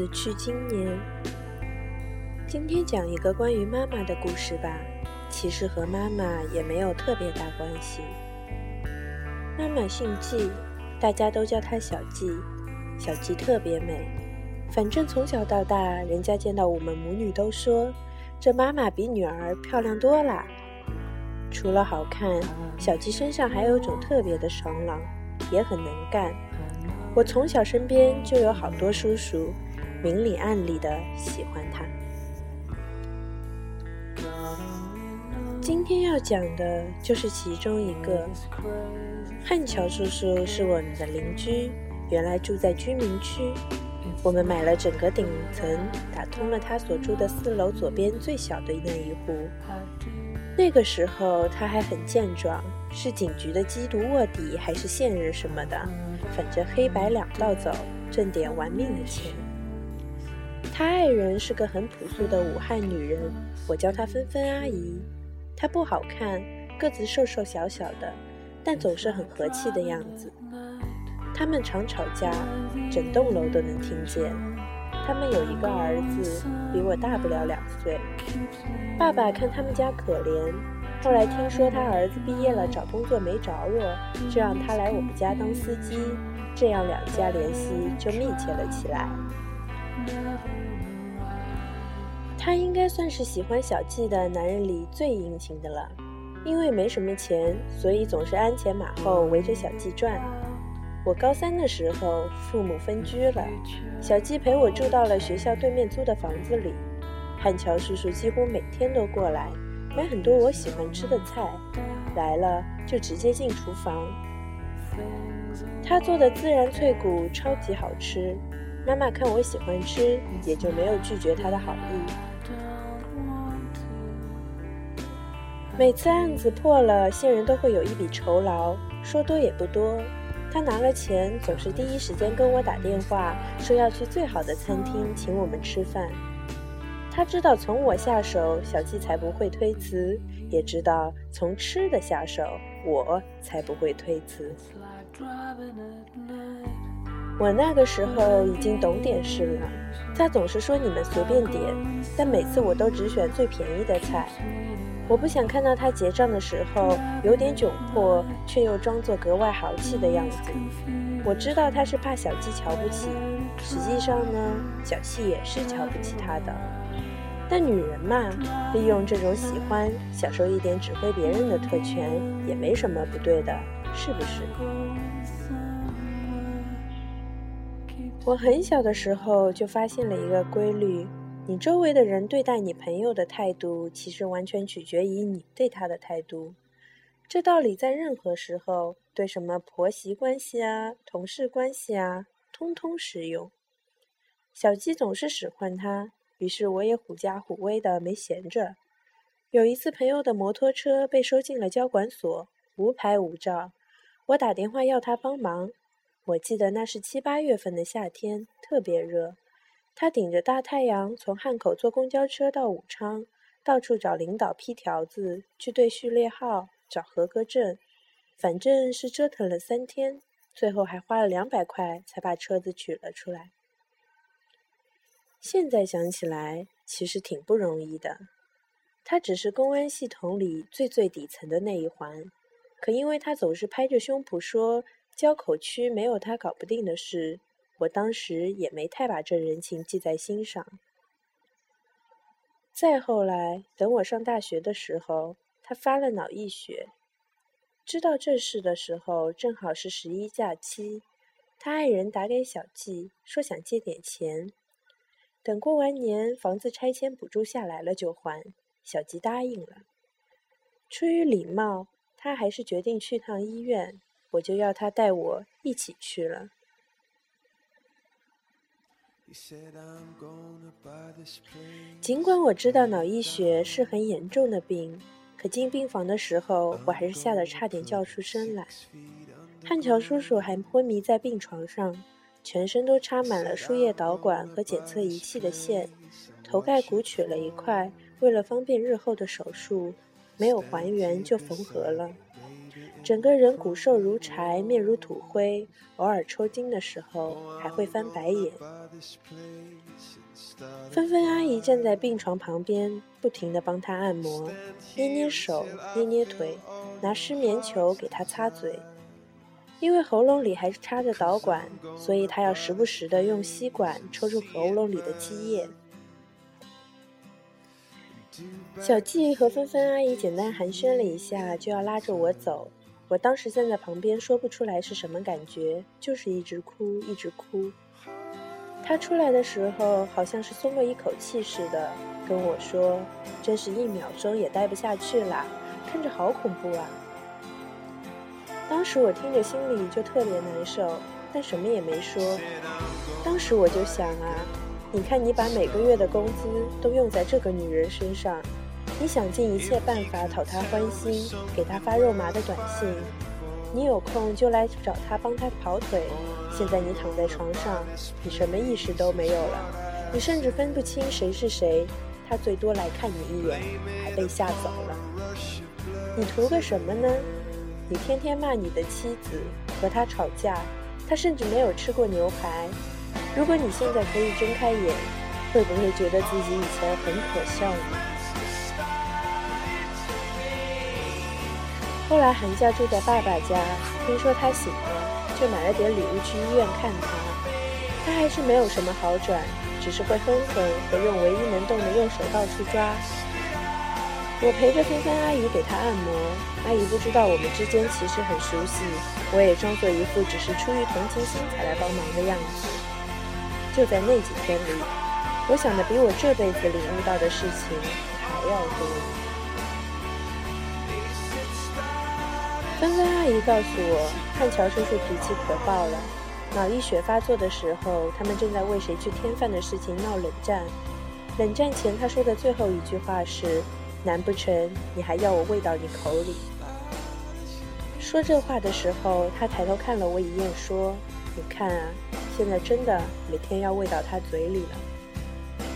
此去经年。今天讲一个关于妈妈的故事吧，其实和妈妈也没有特别大关系。妈妈姓季，大家都叫她小季。小季特别美，反正从小到大，人家见到我们母女都说，这妈妈比女儿漂亮多啦。除了好看，小季身上还有种特别的爽朗，也很能干。我从小身边就有好多叔叔，明里暗里的喜欢她。今天要讲的就是其中一个。汉桥叔叔是我们的邻居，原来住在居民区。我们买了整个顶层，打通了他所住的四楼左边最小的那一户。那个时候他还很健壮，是警局的缉毒卧底，还是线人什么的，反正黑白两道走，挣点玩命的钱。他爱人是个很朴素的武汉女人，我叫她芬芬阿姨。她不好看，个子瘦瘦小小的，但总是很和气的样子。他们常吵架，整栋楼都能听见。他们有一个儿子，比我大不了两岁。爸爸看他们家可怜，后来听说他儿子毕业了找工作没着落，就让他来我们家当司机，这样两家联系就密切了起来。他应该算是喜欢小季的男人里最殷勤的了，因为没什么钱，所以总是鞍前马后围着小季转。我高三的时候，父母分居了，小季陪我住到了学校对面租的房子里。汉桥叔叔几乎每天都过来，买很多我喜欢吃的菜，来了就直接进厨房。他做的孜然脆骨超级好吃，妈妈看我喜欢吃，也就没有拒绝他的好意。每次案子破了，线人都会有一笔酬劳，说多也不多。他拿了钱，总是第一时间跟我打电话，说要去最好的餐厅请我们吃饭。他知道从我下手，小季才不会推辞；也知道从吃的下手，我才不会推辞。我那个时候已经懂点事了。他总是说你们随便点，但每次我都只选最便宜的菜。我不想看到他结账的时候有点窘迫，却又装作格外豪气的样子。我知道他是怕小季瞧不起，实际上呢，小气也是瞧不起他的。但女人嘛，利用这种喜欢，享受一点指挥别人的特权，也没什么不对的，是不是？我很小的时候就发现了一个规律。你周围的人对待你朋友的态度，其实完全取决于你对他的态度。这道理在任何时候，对什么婆媳关系啊、同事关系啊，通通适用。小鸡总是使唤他，于是我也狐假虎威的没闲着。有一次，朋友的摩托车被收进了交管所，无牌无照，我打电话要他帮忙。我记得那是七八月份的夏天，特别热。他顶着大太阳从汉口坐公交车到武昌，到处找领导批条子，去对序列号、找合格证，反正是折腾了三天，最后还花了两百块才把车子取了出来。现在想起来，其实挺不容易的。他只是公安系统里最最底层的那一环，可因为他总是拍着胸脯说交口区没有他搞不定的事。我当时也没太把这人情记在心上。再后来，等我上大学的时候，他发了脑溢血。知道这事的时候，正好是十一假期。他爱人打给小季，说想借点钱，等过完年房子拆迁补助下来了就还。小季答应了。出于礼貌，他还是决定去趟医院，我就要他带我一起去了。尽管我知道脑溢血是很严重的病，可进病房的时候，我还是吓得差点叫出声来。汉桥叔叔还昏迷在病床上，全身都插满了输液导管和检测仪器的线，头盖骨取了一块，为了方便日后的手术，没有还原就缝合了。整个人骨瘦如柴，面如土灰，偶尔抽筋的时候还会翻白眼。芬芬阿姨站在病床旁边，不停地帮他按摩，捏捏手，捏捏腿，拿湿棉球给他擦嘴。因为喉咙里还插着导管，所以他要时不时地用吸管抽出喉咙里的积液。小季和芬芬阿姨简单寒暄了一下，就要拉着我走。我当时站在旁边，说不出来是什么感觉，就是一直哭，一直哭。他出来的时候，好像是松了一口气似的，跟我说：“真是一秒钟也待不下去了，看着好恐怖啊！”当时我听着心里就特别难受，但什么也没说。当时我就想啊，你看你把每个月的工资都用在这个女人身上，你想尽一切办法讨他欢心，给他发肉麻的短信，你有空就来找他帮他跑腿。现在你躺在床上，你什么意识都没有了，你甚至分不清谁是谁。他最多来看你一眼，还被吓走了。你图个什么呢？你天天骂你的妻子，和他吵架，他甚至没有吃过牛排。如果你现在可以睁开眼，会不会觉得自己以前很可笑呢？后来寒假住在爸爸家，听说他醒了，就买了点礼物去医院看他。他还是没有什么好转，只是会哼哼和用唯一能动的右手到处抓。我陪着芬芬阿姨给他按摩，阿姨不知道我们之间其实很熟悉，我也装作一副只是出于同情心才来帮忙的样子。就在那几天里，我想的比我这辈子领悟到的事情还要多。芬芬阿姨告诉我，汉桥叔叔脾气可爆了，脑溢血发作的时候，他们正在为谁去添饭的事情闹冷战。冷战前他说的最后一句话是。难不成你还要我喂到你口里？说这话的时候，他抬头看了我一眼，说：“你看啊，现在真的每天要喂到他嘴里了。”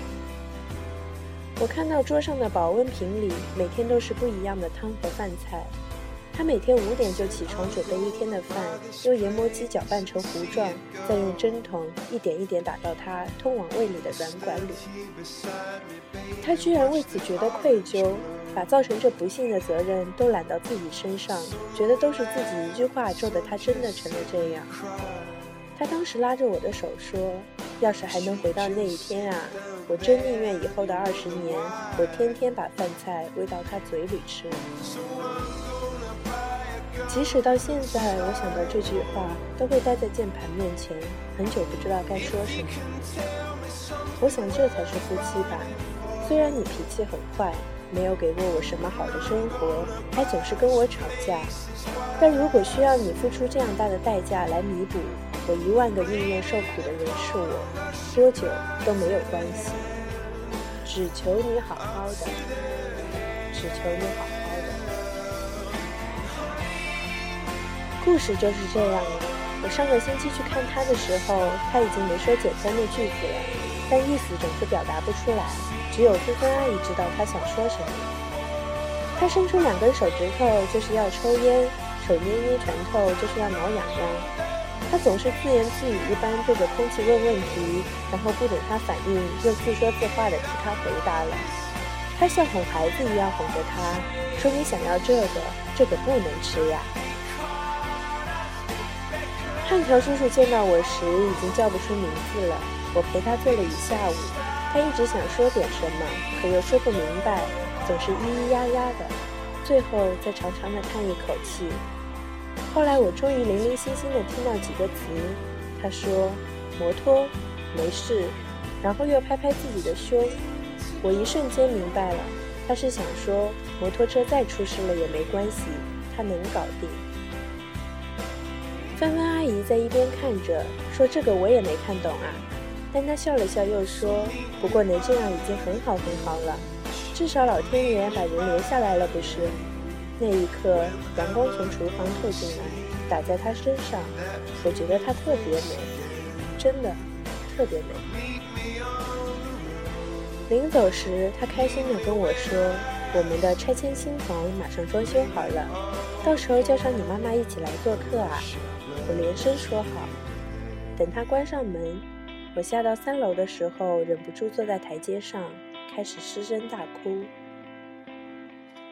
我看到桌上的保温瓶里每天都是不一样的汤和饭菜。他每天五点就起床准备一天的饭，用研磨机搅拌成糊状，再用针筒一点一点打到他通往胃里的软管里。他居然为此觉得愧疚，把造成这不幸的责任都揽到自己身上，觉得都是自己一句话咒得他真的成了这样。他当时拉着我的手说：“要是还能回到那一天啊，我真宁愿以后的二十年，我天天把饭菜喂到他嘴里吃。”即使到现在，我想到这句话，都会待在键盘面前，很久不知道该说什么。我想这才是夫妻吧。虽然你脾气很坏，没有给过我什么好的生活，还总是跟我吵架，但如果需要你付出这样大的代价来弥补，我一万个宁愿受苦的人是我，多久都没有关系。只求你好好的，只求你好。故事就是这样了。我上个星期去看他的时候，他已经没说简单的句子了，但意思总是表达不出来，只有芬芬阿姨知道他想说什么。他伸出两根手指头就是要抽烟，手捏捏拳头就是要挠痒痒。他总是自言自语一般对着空气问问题，然后不等他反应，又自说自话的替他回答了。他像哄孩子一样哄着他，说：“你想要这个，这个不能吃呀。”汉条叔叔见到我时已经叫不出名字了。我陪他坐了一下午，他一直想说点什么，可又说不明白，总是咿咿呀呀的，最后再长长的叹一口气。后来我终于零零星星的听到几个词，他说：“摩托，没事。”然后又拍拍自己的胸。我一瞬间明白了，他是想说摩托车再出事了也没关系，他能搞定。芬芬阿阿姨在一边看着，说：“这个我也没看懂啊。”但她笑了笑，又说：“不过能这样已经很好很好了，至少老天爷把人留下来了，不是？”那一刻，阳光从厨房透进来，打在她身上，我觉得她特别美，真的特别美。临走时，她开心地跟我说：“我们的拆迁新房马上装修好了，到时候叫上你妈妈一起来做客啊！我连声说好。等他关上门，我下到三楼的时候，忍不住坐在台阶上，开始失声大哭。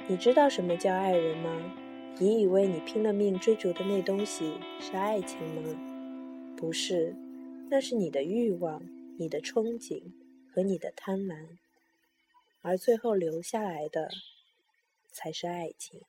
你知道什么叫爱人吗？你以为你拼了命追逐的那东西是爱情吗？不是，那是你的欲望、你的憧憬和你的贪婪，而最后留下来的才是爱情。